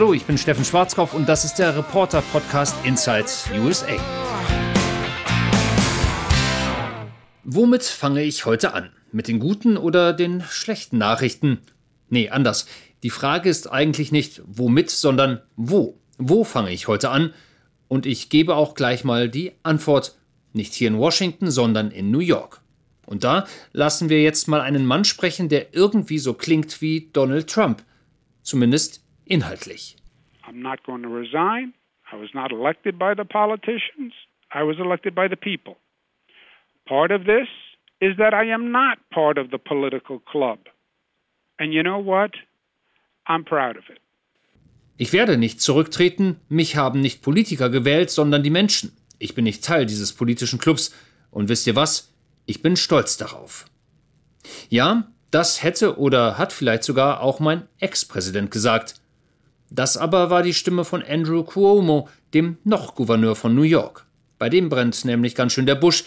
Hallo, ich bin Steffen Schwarzkopf und das ist der Reporter-Podcast Inside USA. Womit fange ich heute an? Mit den guten oder den schlechten Nachrichten? Nee, anders. Die Frage ist eigentlich nicht womit, sondern wo. Wo fange ich heute an? Und ich gebe auch gleich mal die Antwort. Nicht hier in Washington, sondern in New York. Und da lassen wir jetzt mal einen Mann sprechen, der irgendwie so klingt wie Donald Trump. Zumindest inhaltlich. I'm not going to resign. I was not elected by the politicians. I was elected by the people. Part of this is that I am not part of the political club. And you know what? I'm proud of it. Ich werde nicht zurücktreten, mich haben nicht Politiker gewählt, sondern die Menschen. Ich bin nicht Teil dieses politischen Clubs. Und wisst ihr was? Ich bin stolz darauf. Ja, das hätte oder hat vielleicht sogar auch mein Ex-Präsident gesagt. Das aber war die Stimme von Andrew Cuomo, dem noch Gouverneur von New York. Bei dem brennt nämlich ganz schön der Busch.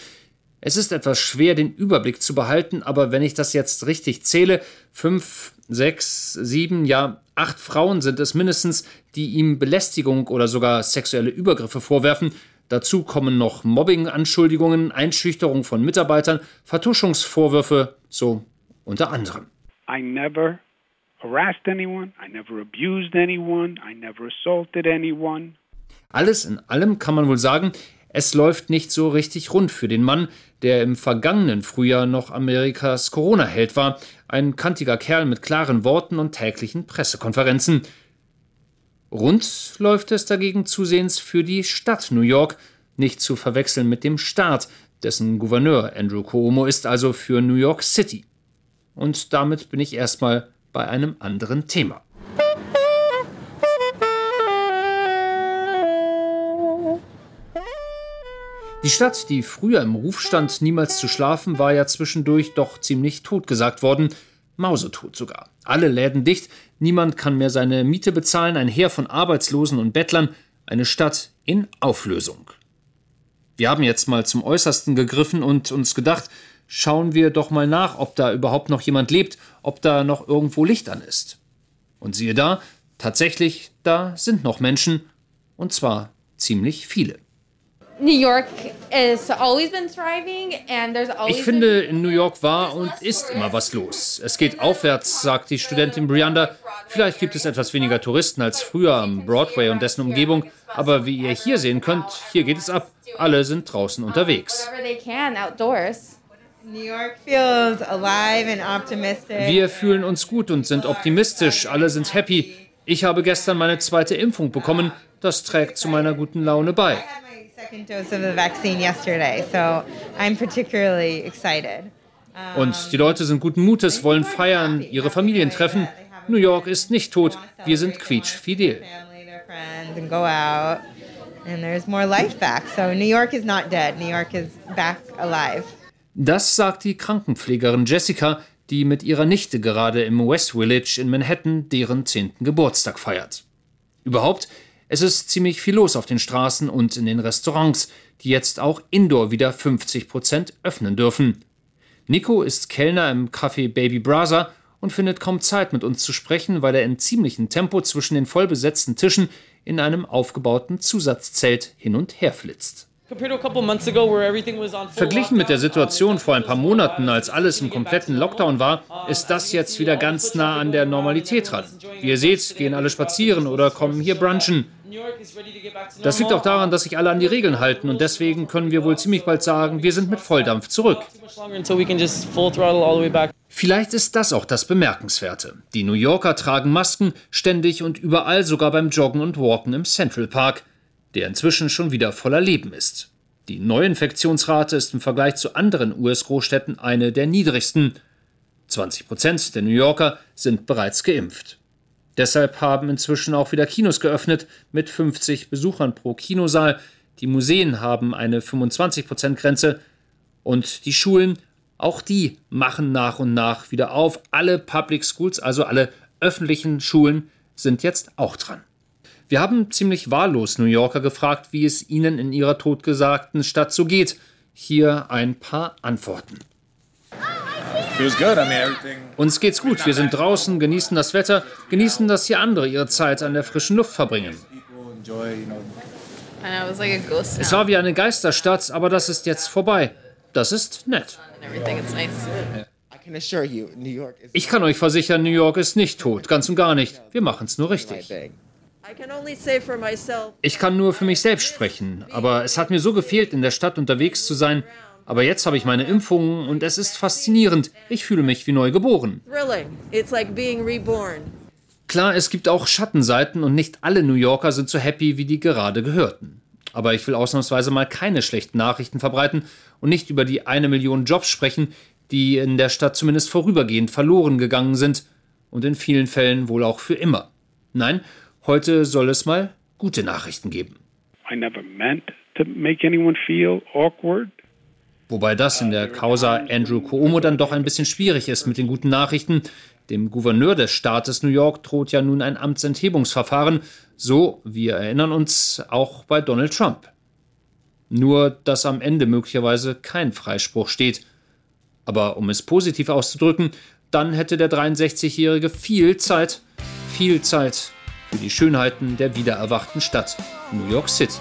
Es ist etwas schwer, den Überblick zu behalten, aber wenn ich das jetzt richtig zähle, fünf, sechs, sieben, ja, acht Frauen sind es mindestens, die ihm Belästigung oder sogar sexuelle Übergriffe vorwerfen. Dazu kommen noch Mobbing-Anschuldigungen, Einschüchterung von Mitarbeitern, Vertuschungsvorwürfe, so unter anderem. I never harassed anyone, I never abused anyone, I never assaulted anyone. Alles in allem kann man wohl sagen, es läuft nicht so richtig rund für den Mann, der im vergangenen Frühjahr noch Amerikas Corona-Held war, ein kantiger Kerl mit klaren Worten und täglichen Pressekonferenzen. Rund läuft es dagegen zusehends für die Stadt New York, nicht zu verwechseln mit dem Staat, dessen Gouverneur Andrew Cuomo ist, also für New York City. Und damit bin ich erstmal bei einem anderen Thema. Die Stadt, die früher im Ruf stand, niemals zu schlafen, war ja zwischendurch doch ziemlich totgesagt worden. Mausetot sogar. Alle Läden dicht, niemand kann mehr seine Miete bezahlen, ein Heer von Arbeitslosen und Bettlern, eine Stadt in Auflösung. Wir haben jetzt mal zum Äußersten gegriffen und uns gedacht, schauen wir doch mal nach, ob da überhaupt noch jemand lebt, ob da noch irgendwo Licht an ist. Und siehe da, tatsächlich, da sind noch Menschen, und zwar ziemlich viele. Ich finde, in New York war und ist immer was los. Es geht aufwärts, sagt die Studentin Brianda. Vielleicht gibt es etwas weniger Touristen als früher am Broadway und dessen Umgebung, aber wie ihr hier sehen könnt, hier geht es ab. Alle sind draußen unterwegs. Wir fühlen uns gut und sind optimistisch. Alle sind happy. Ich habe gestern meine zweite Impfung bekommen. Das trägt zu meiner guten Laune bei. Und die Leute sind guten Mutes, wollen feiern, ihre Familien treffen. New York ist nicht tot. Wir sind quietschfidel. And there's more life back. So New York is not dead. New York is back alive. Das sagt die Krankenpflegerin Jessica, die mit ihrer Nichte gerade im West Village in Manhattan deren zehnten Geburtstag feiert. Überhaupt, es ist ziemlich viel los auf den Straßen und in den Restaurants, die jetzt auch indoor wieder 50 Prozent öffnen dürfen. Nico ist Kellner im Café Baby Brother und findet kaum Zeit mit uns zu sprechen, weil er in ziemlichem Tempo zwischen den vollbesetzten Tischen in einem aufgebauten Zusatzzelt hin und her flitzt. Verglichen mit der Situation vor ein paar Monaten, als alles im kompletten Lockdown war, ist das jetzt wieder ganz nah an der Normalität dran. Wie ihr seht, gehen alle spazieren oder kommen hier brunchen. Das liegt auch daran, dass sich alle an die Regeln halten und deswegen können wir wohl ziemlich bald sagen, wir sind mit Volldampf zurück. Vielleicht ist das auch das Bemerkenswerte. Die New Yorker tragen Masken ständig und überall, sogar beim Joggen und Walken im Central Park der inzwischen schon wieder voller Leben ist. Die Neuinfektionsrate ist im Vergleich zu anderen US-Großstädten eine der niedrigsten. 20 Prozent der New Yorker sind bereits geimpft. Deshalb haben inzwischen auch wieder Kinos geöffnet mit 50 Besuchern pro Kinosaal. Die Museen haben eine 25-Prozent-Grenze und die Schulen, auch die machen nach und nach wieder auf. Alle Public Schools, also alle öffentlichen Schulen, sind jetzt auch dran. Wir haben ziemlich wahllos New Yorker gefragt, wie es ihnen in ihrer totgesagten Stadt so geht. Hier ein paar Antworten. Uns geht's gut. Wir sind draußen, genießen das Wetter, genießen, dass hier andere ihre Zeit an der frischen Luft verbringen. Es war wie eine Geisterstadt, aber das ist jetzt vorbei. Das ist nett. Ich kann euch versichern, New York ist nicht tot, ganz und gar nicht. Wir machen es nur richtig. Ich kann nur für mich selbst sprechen, aber es hat mir so gefehlt, in der Stadt unterwegs zu sein. Aber jetzt habe ich meine Impfungen und es ist faszinierend. Ich fühle mich wie neu geboren. Klar, es gibt auch Schattenseiten und nicht alle New Yorker sind so happy, wie die gerade gehörten. Aber ich will ausnahmsweise mal keine schlechten Nachrichten verbreiten und nicht über die eine Million Jobs sprechen, die in der Stadt zumindest vorübergehend verloren gegangen sind und in vielen Fällen wohl auch für immer. Nein, heute soll es mal gute Nachrichten geben. I never meant to make anyone feel awkward. Wobei das in der Causa Andrew Cuomo dann doch ein bisschen schwierig ist mit den guten Nachrichten. Dem Gouverneur des Staates New York droht ja nun ein Amtsenthebungsverfahren, so, wir erinnern uns, auch bei Donald Trump. Nur, dass am Ende möglicherweise kein Freispruch steht. Aber um es positiv auszudrücken, dann hätte der 63-Jährige viel Zeit, viel Zeit für die Schönheiten der wiedererwachten Stadt New York City.